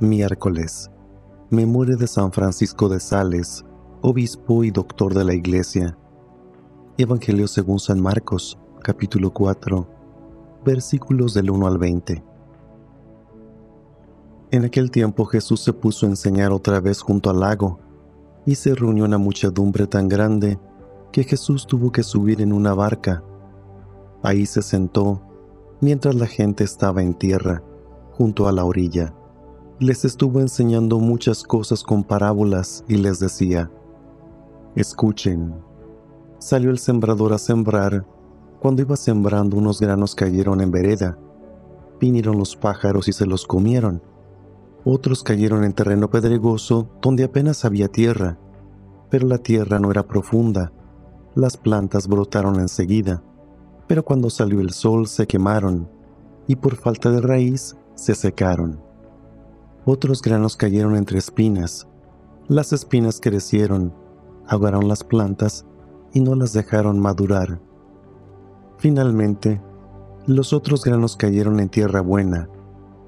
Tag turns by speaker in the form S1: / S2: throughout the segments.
S1: Miércoles. Memoria de San Francisco de Sales, obispo y doctor de la Iglesia. Evangelio según San Marcos, capítulo 4, versículos del 1 al 20. En aquel tiempo Jesús se puso a enseñar otra vez junto al lago, y se reunió una muchedumbre tan grande que Jesús tuvo que subir en una barca. Ahí se sentó, mientras la gente estaba en tierra, junto a la orilla les estuvo enseñando muchas cosas con parábolas y les decía, escuchen. Salió el sembrador a sembrar. Cuando iba sembrando unos granos cayeron en vereda. Vinieron los pájaros y se los comieron. Otros cayeron en terreno pedregoso donde apenas había tierra, pero la tierra no era profunda. Las plantas brotaron enseguida, pero cuando salió el sol se quemaron y por falta de raíz se secaron. Otros granos cayeron entre espinas. Las espinas crecieron, ahogaron las plantas y no las dejaron madurar. Finalmente, los otros granos cayeron en tierra buena.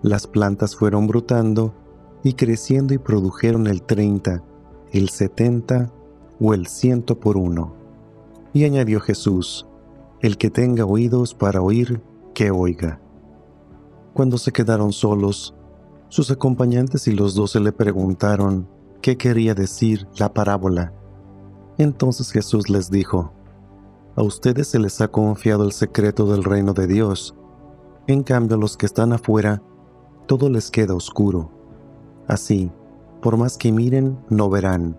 S1: Las plantas fueron brotando y creciendo y produjeron el 30, el 70 o el ciento por uno. Y añadió Jesús, el que tenga oídos para oír, que oiga. Cuando se quedaron solos, sus acompañantes y los doce le preguntaron qué quería decir la parábola. Entonces Jesús les dijo, A ustedes se les ha confiado el secreto del reino de Dios. En cambio a los que están afuera, todo les queda oscuro. Así, por más que miren, no verán,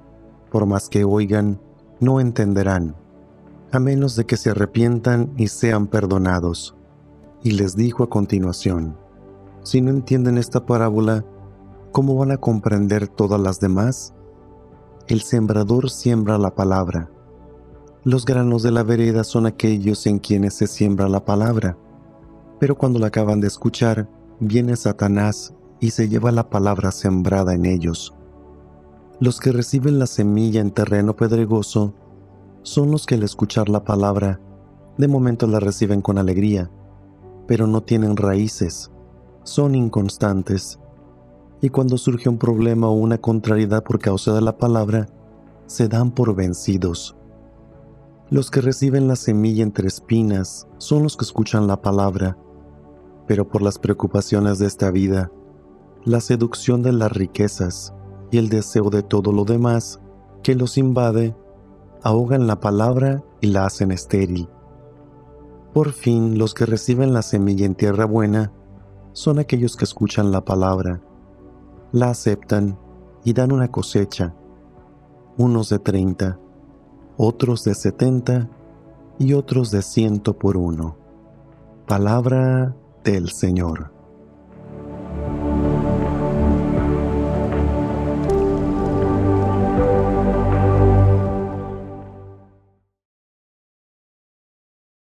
S1: por más que oigan, no entenderán, a menos de que se arrepientan y sean perdonados. Y les dijo a continuación, si no entienden esta parábola, ¿cómo van a comprender todas las demás? El sembrador siembra la palabra. Los granos de la vereda son aquellos en quienes se siembra la palabra. Pero cuando la acaban de escuchar, viene Satanás y se lleva la palabra sembrada en ellos. Los que reciben la semilla en terreno pedregoso son los que al escuchar la palabra, de momento la reciben con alegría, pero no tienen raíces son inconstantes, y cuando surge un problema o una contrariedad por causa de la palabra, se dan por vencidos. Los que reciben la semilla entre espinas son los que escuchan la palabra, pero por las preocupaciones de esta vida, la seducción de las riquezas y el deseo de todo lo demás que los invade, ahogan la palabra y la hacen estéril. Por fin, los que reciben la semilla en tierra buena son aquellos que escuchan la palabra, la aceptan y dan una cosecha, unos de treinta, otros de setenta y otros de ciento por uno. Palabra del Señor.